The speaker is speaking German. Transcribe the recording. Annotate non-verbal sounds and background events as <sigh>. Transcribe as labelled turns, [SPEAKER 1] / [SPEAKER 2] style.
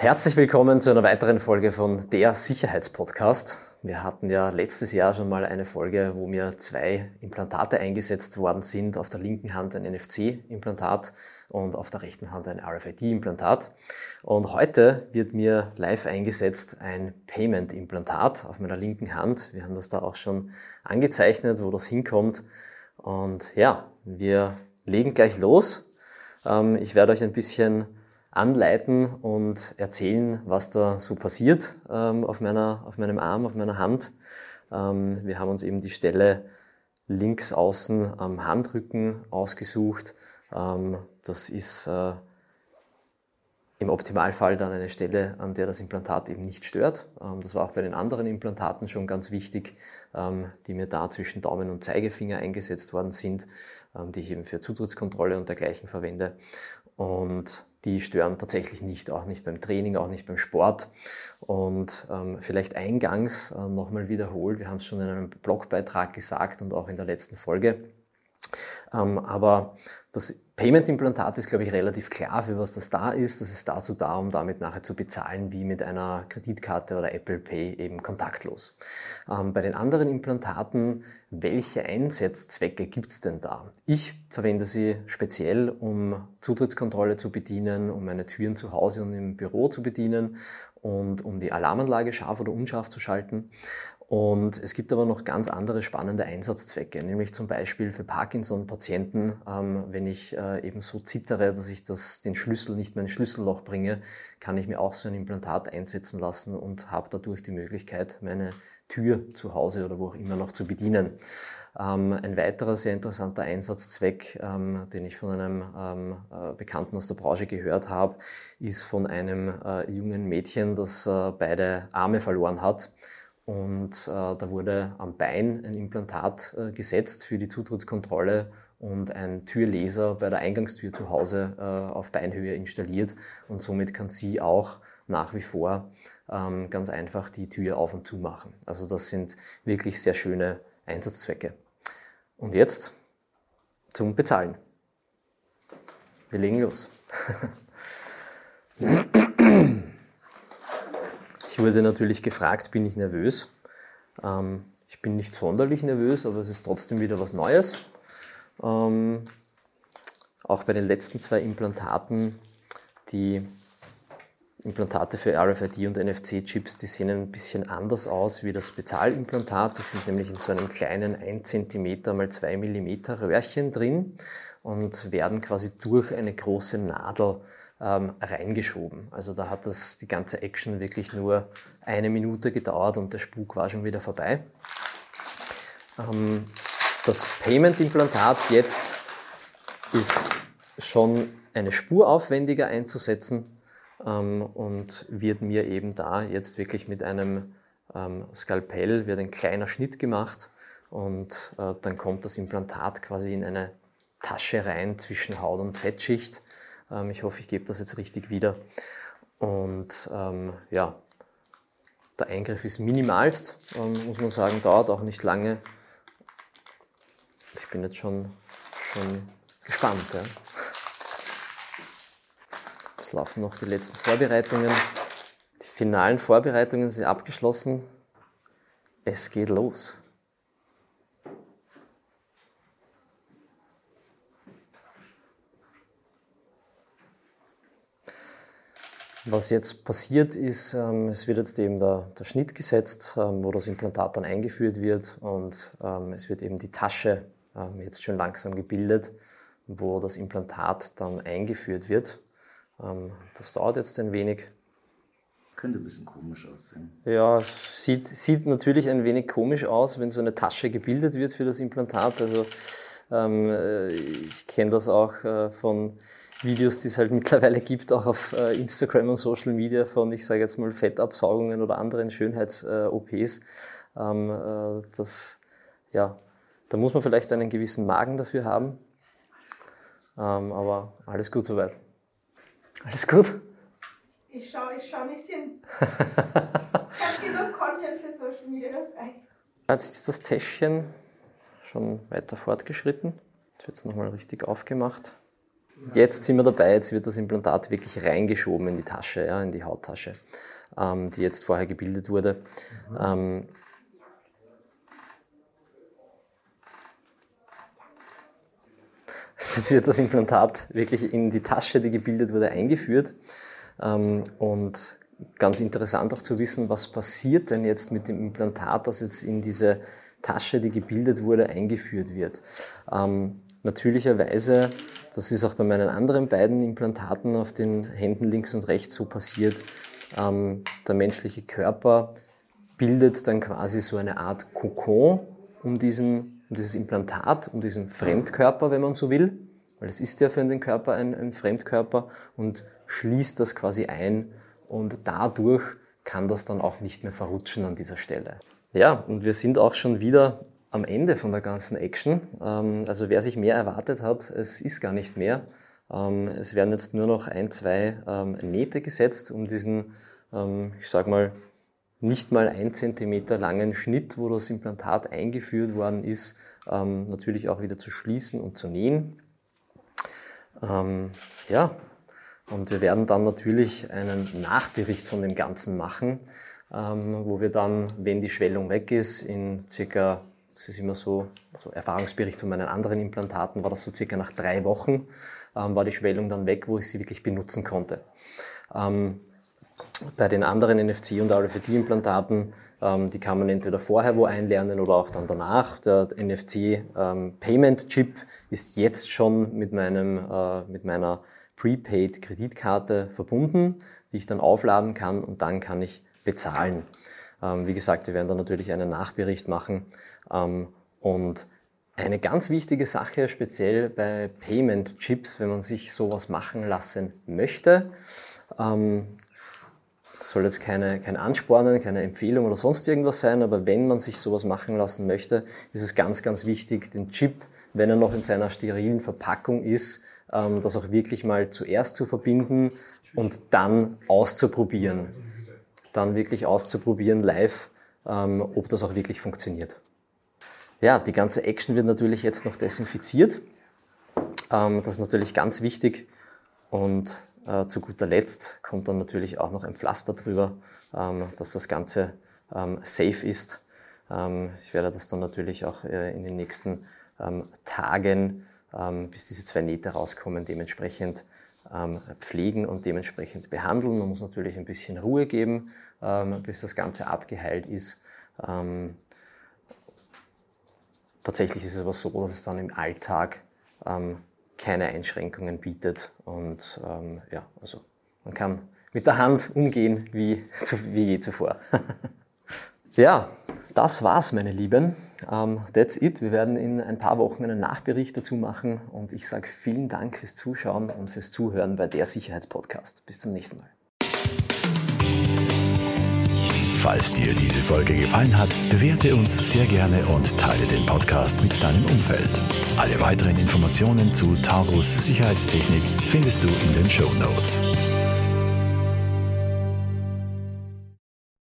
[SPEAKER 1] Herzlich willkommen zu einer weiteren Folge von der Sicherheitspodcast. Wir hatten ja letztes Jahr schon mal eine Folge, wo mir zwei Implantate eingesetzt worden sind. Auf der linken Hand ein NFC-Implantat und auf der rechten Hand ein RFID-Implantat. Und heute wird mir live eingesetzt ein Payment-Implantat auf meiner linken Hand. Wir haben das da auch schon angezeichnet, wo das hinkommt. Und ja, wir legen gleich los. Ähm, ich werde euch ein bisschen anleiten und erzählen, was da so passiert ähm, auf, meiner, auf meinem Arm, auf meiner Hand. Ähm, wir haben uns eben die Stelle links außen am Handrücken ausgesucht. Ähm, das ist äh, im Optimalfall dann eine Stelle, an der das Implantat eben nicht stört. Ähm, das war auch bei den anderen Implantaten schon ganz wichtig, ähm, die mir da zwischen Daumen und Zeigefinger eingesetzt worden sind, ähm, die ich eben für Zutrittskontrolle und dergleichen verwende. Und die stören tatsächlich nicht, auch nicht beim Training, auch nicht beim Sport. Und ähm, vielleicht eingangs äh, nochmal wiederholt, wir haben es schon in einem Blogbeitrag gesagt und auch in der letzten Folge. Ähm, aber das Payment-Implantat ist, glaube ich, relativ klar, für was das da ist. Das ist dazu da, um damit nachher zu bezahlen, wie mit einer Kreditkarte oder Apple Pay eben kontaktlos. Ähm, bei den anderen Implantaten, welche Einsatzzwecke gibt es denn da? Ich verwende sie speziell, um Zutrittskontrolle zu bedienen, um meine Türen zu Hause und im Büro zu bedienen und um die Alarmanlage scharf oder unscharf zu schalten. Und es gibt aber noch ganz andere spannende Einsatzzwecke, nämlich zum Beispiel für Parkinson-Patienten, ähm, wenn ich äh, eben so zittere, dass ich das, den Schlüssel nicht mehr ins Schlüsselloch bringe, kann ich mir auch so ein Implantat einsetzen lassen und habe dadurch die Möglichkeit, meine Tür zu Hause oder wo auch immer noch zu bedienen. Ähm, ein weiterer sehr interessanter Einsatzzweck, ähm, den ich von einem ähm, äh, Bekannten aus der Branche gehört habe, ist von einem äh, jungen Mädchen, das äh, beide Arme verloren hat und äh, da wurde am Bein ein Implantat äh, gesetzt für die Zutrittskontrolle und ein Türleser bei der Eingangstür zu Hause äh, auf Beinhöhe installiert. Und somit kann sie auch nach wie vor ähm, ganz einfach die Tür auf und zu machen. Also das sind wirklich sehr schöne Einsatzzwecke. Und jetzt zum Bezahlen. Wir legen los. <laughs> Ich wurde natürlich gefragt, bin ich nervös? Ähm, ich bin nicht sonderlich nervös, aber es ist trotzdem wieder was Neues. Ähm, auch bei den letzten zwei Implantaten, die Implantate für RFID und NFC-Chips, die sehen ein bisschen anders aus wie das Bezahlimplantat. Die sind nämlich in so einem kleinen 1 cm mal 2 mm Röhrchen drin und werden quasi durch eine große Nadel ähm, reingeschoben. Also da hat das die ganze Action wirklich nur eine Minute gedauert und der Spuk war schon wieder vorbei. Ähm, das Payment-Implantat jetzt ist schon eine Spur aufwendiger einzusetzen ähm, und wird mir eben da jetzt wirklich mit einem ähm, Skalpell wird ein kleiner Schnitt gemacht und äh, dann kommt das Implantat quasi in eine Tasche rein zwischen Haut und Fettschicht ähm, ich hoffe, ich gebe das jetzt richtig wieder. Und ähm, ja, der Eingriff ist minimalst, ähm, muss man sagen, dauert auch nicht lange. Ich bin jetzt schon, schon gespannt. Ja. Jetzt laufen noch die letzten Vorbereitungen. Die finalen Vorbereitungen sind abgeschlossen. Es geht los. Was jetzt passiert ist, ähm, es wird jetzt eben der, der Schnitt gesetzt, ähm, wo das Implantat dann eingeführt wird und ähm, es wird eben die Tasche jetzt schon langsam gebildet, wo das Implantat dann eingeführt wird. Das dauert jetzt ein wenig.
[SPEAKER 2] Könnte ein bisschen komisch aussehen.
[SPEAKER 1] Ja, sieht, sieht natürlich ein wenig komisch aus, wenn so eine Tasche gebildet wird für das Implantat. Also äh, ich kenne das auch äh, von Videos, die es halt <laughs> mittlerweile gibt, auch auf äh, Instagram und Social Media von, ich sage jetzt mal, Fettabsaugungen oder anderen Schönheits-OPs. Ähm, äh, das, ja, da muss man vielleicht einen gewissen Magen dafür haben. Ähm, aber alles gut soweit. Alles gut?
[SPEAKER 3] Ich schaue ich schau nicht hin. <laughs> ich habe genug Content für Social Media, das reicht.
[SPEAKER 1] Jetzt ist das Täschchen schon weiter fortgeschritten. Jetzt wird es nochmal richtig aufgemacht. Jetzt sind wir dabei, jetzt wird das Implantat wirklich reingeschoben in die Tasche, ja, in die Hauttasche, ähm, die jetzt vorher gebildet wurde. Ähm, Jetzt wird das Implantat wirklich in die Tasche, die gebildet wurde, eingeführt. Ähm, und ganz interessant auch zu wissen, was passiert denn jetzt mit dem Implantat, das jetzt in diese Tasche, die gebildet wurde, eingeführt wird. Ähm, natürlicherweise, das ist auch bei meinen anderen beiden Implantaten auf den Händen links und rechts so passiert, ähm, der menschliche Körper bildet dann quasi so eine Art Kokon um, diesen, um dieses Implantat, um diesen Fremdkörper, wenn man so will, weil es ist ja für den Körper ein, ein Fremdkörper und schließt das quasi ein. Und dadurch kann das dann auch nicht mehr verrutschen an dieser Stelle. Ja, und wir sind auch schon wieder am Ende von der ganzen Action. Ähm, also wer sich mehr erwartet hat, es ist gar nicht mehr. Ähm, es werden jetzt nur noch ein, zwei ähm, Nähte gesetzt, um diesen, ich sag mal, nicht mal ein Zentimeter langen Schnitt, wo das Implantat eingeführt worden ist, natürlich auch wieder zu schließen und zu nähen. Ja, und wir werden dann natürlich einen Nachbericht von dem Ganzen machen wo wir dann, wenn die Schwellung weg ist, in circa, das ist immer so, so Erfahrungsbericht von meinen anderen Implantaten, war das so circa nach drei Wochen, ähm, war die Schwellung dann weg, wo ich sie wirklich benutzen konnte. Ähm, bei den anderen NFC- und RFID-Implantaten, ähm, die kann man entweder vorher wo einlernen oder auch dann danach. Der NFC ähm, ist jetzt schon mit, meinem, äh, mit meiner Prepaid-Kreditkarte verbunden, die ich dann aufladen kann und dann kann ich bezahlen. Ähm, wie gesagt, wir werden da natürlich einen Nachbericht machen. Ähm, und eine ganz wichtige Sache, speziell bei Payment Chips, wenn man sich sowas machen lassen möchte, ähm, das soll jetzt keine, kein Anspornen, keine Empfehlung oder sonst irgendwas sein, aber wenn man sich sowas machen lassen möchte, ist es ganz, ganz wichtig, den Chip, wenn er noch in seiner sterilen Verpackung ist, das auch wirklich mal zuerst zu verbinden und dann auszuprobieren dann wirklich auszuprobieren live, ähm, ob das auch wirklich funktioniert. Ja, die ganze Action wird natürlich jetzt noch desinfiziert. Ähm, das ist natürlich ganz wichtig. Und äh, zu guter Letzt kommt dann natürlich auch noch ein Pflaster drüber, ähm, dass das Ganze ähm, safe ist. Ähm, ich werde das dann natürlich auch äh, in den nächsten ähm, Tagen, bis diese zwei Nähte rauskommen, dementsprechend pflegen und dementsprechend behandeln. Man muss natürlich ein bisschen Ruhe geben, ähm, bis das Ganze abgeheilt ist. Ähm, tatsächlich ist es aber so, dass es dann im Alltag keine Einschränkungen bietet und ja, also man kann mit der Hand umgehen wie, wie je zuvor. <laughs> Ja, das war's, meine Lieben. Um, ähm, that's it. Wir werden in ein paar Wochen einen Nachbericht dazu machen und ich sage vielen Dank fürs Zuschauen und fürs Zuhören bei der Sicherheitspodcast. Bis zum nächsten Mal.
[SPEAKER 4] Falls dir diese Folge gefallen hat, bewerte uns sehr gerne und teile den Podcast mit deinem Umfeld. Alle weiteren Informationen zu Taurus Sicherheitstechnik findest du in den Show Notes.